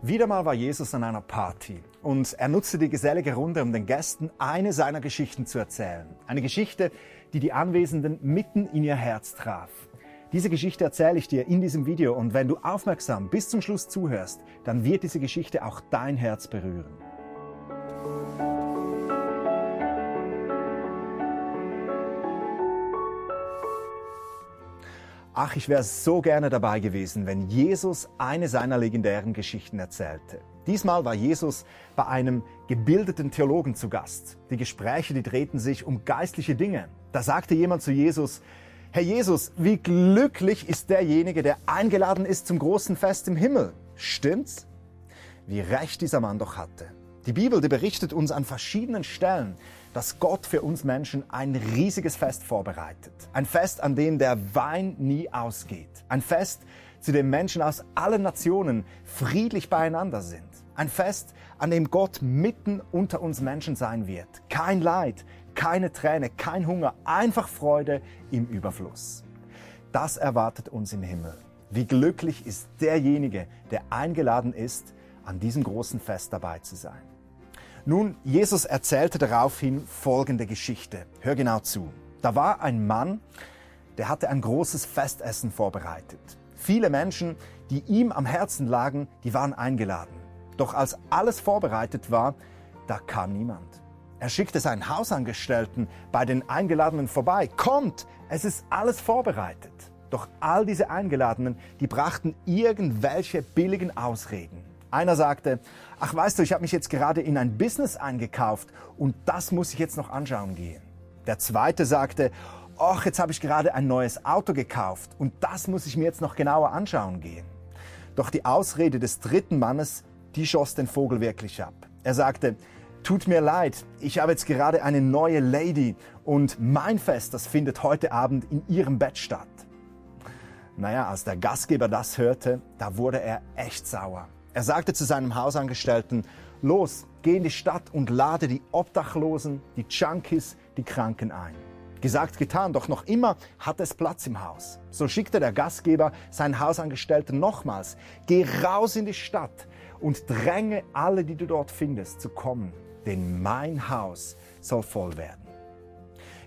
Wieder mal war Jesus an einer Party und er nutzte die gesellige Runde, um den Gästen eine seiner Geschichten zu erzählen. Eine Geschichte, die die Anwesenden mitten in ihr Herz traf. Diese Geschichte erzähle ich dir in diesem Video und wenn du aufmerksam bis zum Schluss zuhörst, dann wird diese Geschichte auch dein Herz berühren. Ach, ich wäre so gerne dabei gewesen, wenn Jesus eine seiner legendären Geschichten erzählte. Diesmal war Jesus bei einem gebildeten Theologen zu Gast. Die Gespräche, die drehten sich um geistliche Dinge. Da sagte jemand zu Jesus, Herr Jesus, wie glücklich ist derjenige, der eingeladen ist zum großen Fest im Himmel. Stimmt's? Wie recht dieser Mann doch hatte. Die Bibel, die berichtet uns an verschiedenen Stellen, dass Gott für uns Menschen ein riesiges Fest vorbereitet. Ein Fest, an dem der Wein nie ausgeht. Ein Fest, zu dem Menschen aus allen Nationen friedlich beieinander sind. Ein Fest, an dem Gott mitten unter uns Menschen sein wird. Kein Leid, keine Träne, kein Hunger, einfach Freude im Überfluss. Das erwartet uns im Himmel. Wie glücklich ist derjenige, der eingeladen ist, an diesem großen Fest dabei zu sein. Nun, Jesus erzählte daraufhin folgende Geschichte. Hör genau zu. Da war ein Mann, der hatte ein großes Festessen vorbereitet. Viele Menschen, die ihm am Herzen lagen, die waren eingeladen. Doch als alles vorbereitet war, da kam niemand. Er schickte seinen Hausangestellten bei den Eingeladenen vorbei. Kommt, es ist alles vorbereitet. Doch all diese Eingeladenen, die brachten irgendwelche billigen Ausreden. Einer sagte, ach weißt du, ich habe mich jetzt gerade in ein Business eingekauft und das muss ich jetzt noch anschauen gehen. Der zweite sagte, ach, jetzt habe ich gerade ein neues Auto gekauft und das muss ich mir jetzt noch genauer anschauen gehen. Doch die Ausrede des dritten Mannes, die schoss den Vogel wirklich ab. Er sagte, tut mir leid, ich habe jetzt gerade eine neue Lady und mein Fest, das findet heute Abend in ihrem Bett statt. Naja, als der Gastgeber das hörte, da wurde er echt sauer. Er sagte zu seinem Hausangestellten, los, geh in die Stadt und lade die Obdachlosen, die Junkies, die Kranken ein. Gesagt, getan, doch noch immer hat es Platz im Haus. So schickte der Gastgeber seinen Hausangestellten nochmals, geh raus in die Stadt und dränge alle, die du dort findest, zu kommen, denn mein Haus soll voll werden.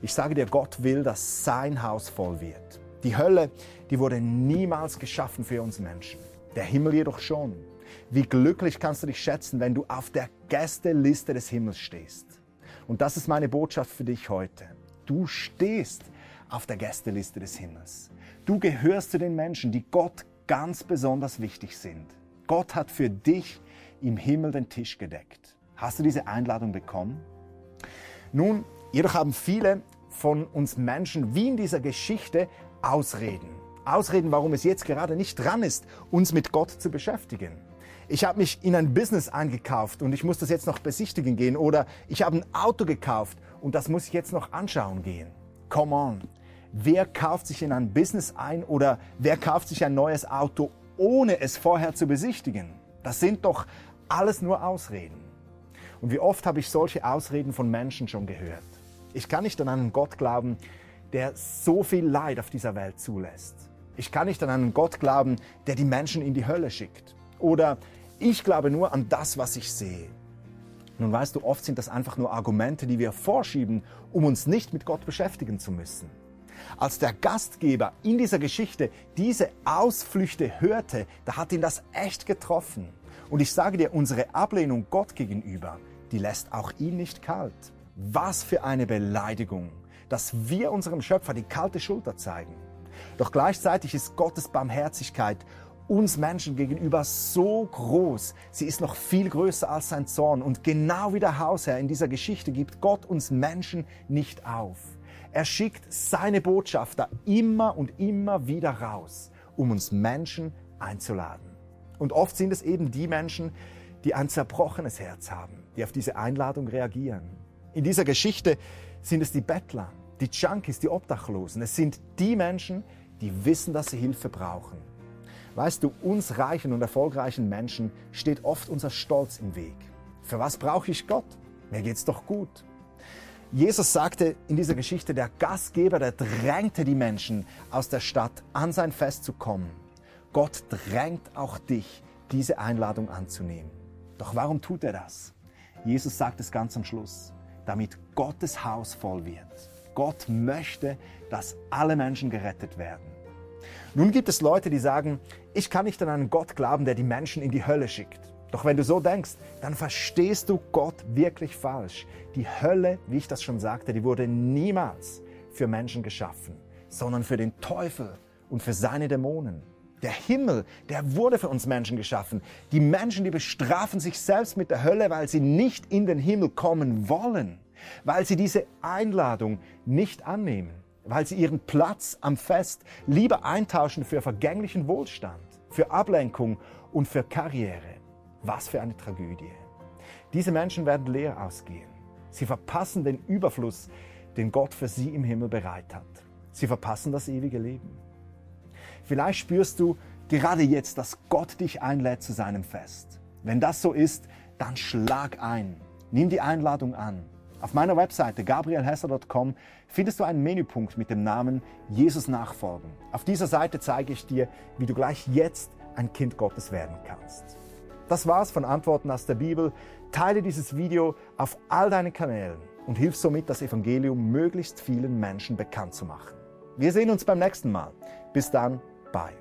Ich sage dir, Gott will, dass sein Haus voll wird. Die Hölle, die wurde niemals geschaffen für uns Menschen. Der Himmel jedoch schon. Wie glücklich kannst du dich schätzen, wenn du auf der Gästeliste des Himmels stehst. Und das ist meine Botschaft für dich heute. Du stehst auf der Gästeliste des Himmels. Du gehörst zu den Menschen, die Gott ganz besonders wichtig sind. Gott hat für dich im Himmel den Tisch gedeckt. Hast du diese Einladung bekommen? Nun, jedoch haben viele von uns Menschen, wie in dieser Geschichte, Ausreden. Ausreden, warum es jetzt gerade nicht dran ist, uns mit Gott zu beschäftigen ich habe mich in ein Business eingekauft und ich muss das jetzt noch besichtigen gehen oder ich habe ein Auto gekauft und das muss ich jetzt noch anschauen gehen. Come on. Wer kauft sich in ein Business ein oder wer kauft sich ein neues Auto, ohne es vorher zu besichtigen? Das sind doch alles nur Ausreden. Und wie oft habe ich solche Ausreden von Menschen schon gehört? Ich kann nicht an einen Gott glauben, der so viel Leid auf dieser Welt zulässt. Ich kann nicht an einen Gott glauben, der die Menschen in die Hölle schickt. Oder ich glaube nur an das, was ich sehe. Nun weißt du, oft sind das einfach nur Argumente, die wir vorschieben, um uns nicht mit Gott beschäftigen zu müssen. Als der Gastgeber in dieser Geschichte diese Ausflüchte hörte, da hat ihn das echt getroffen. Und ich sage dir, unsere Ablehnung Gott gegenüber, die lässt auch ihn nicht kalt. Was für eine Beleidigung, dass wir unserem Schöpfer die kalte Schulter zeigen. Doch gleichzeitig ist Gottes Barmherzigkeit uns Menschen gegenüber so groß. Sie ist noch viel größer als sein Zorn. Und genau wie der Hausherr in dieser Geschichte gibt Gott uns Menschen nicht auf. Er schickt seine Botschafter immer und immer wieder raus, um uns Menschen einzuladen. Und oft sind es eben die Menschen, die ein zerbrochenes Herz haben, die auf diese Einladung reagieren. In dieser Geschichte sind es die Bettler, die Junkies, die Obdachlosen. Es sind die Menschen, die wissen, dass sie Hilfe brauchen Weißt du, uns reichen und erfolgreichen Menschen steht oft unser Stolz im Weg. Für was brauche ich Gott? Mir geht's doch gut. Jesus sagte in dieser Geschichte, der Gastgeber, der drängte die Menschen aus der Stadt an sein Fest zu kommen. Gott drängt auch dich, diese Einladung anzunehmen. Doch warum tut er das? Jesus sagt es ganz am Schluss, damit Gottes Haus voll wird. Gott möchte, dass alle Menschen gerettet werden. Nun gibt es Leute, die sagen, ich kann nicht an einen Gott glauben, der die Menschen in die Hölle schickt. Doch wenn du so denkst, dann verstehst du Gott wirklich falsch. Die Hölle, wie ich das schon sagte, die wurde niemals für Menschen geschaffen, sondern für den Teufel und für seine Dämonen. Der Himmel, der wurde für uns Menschen geschaffen. Die Menschen, die bestrafen sich selbst mit der Hölle, weil sie nicht in den Himmel kommen wollen, weil sie diese Einladung nicht annehmen, weil sie ihren Platz am Fest lieber eintauschen für vergänglichen Wohlstand, für Ablenkung und für Karriere. Was für eine Tragödie. Diese Menschen werden leer ausgehen. Sie verpassen den Überfluss, den Gott für sie im Himmel bereit hat. Sie verpassen das ewige Leben. Vielleicht spürst du gerade jetzt, dass Gott dich einlädt zu seinem Fest. Wenn das so ist, dann schlag ein. Nimm die Einladung an. Auf meiner Webseite gabrielhesser.com findest du einen Menüpunkt mit dem Namen Jesus nachfolgen. Auf dieser Seite zeige ich dir, wie du gleich jetzt ein Kind Gottes werden kannst. Das war's von Antworten aus der Bibel. Teile dieses Video auf all deinen Kanälen und hilf somit, das Evangelium möglichst vielen Menschen bekannt zu machen. Wir sehen uns beim nächsten Mal. Bis dann, bye.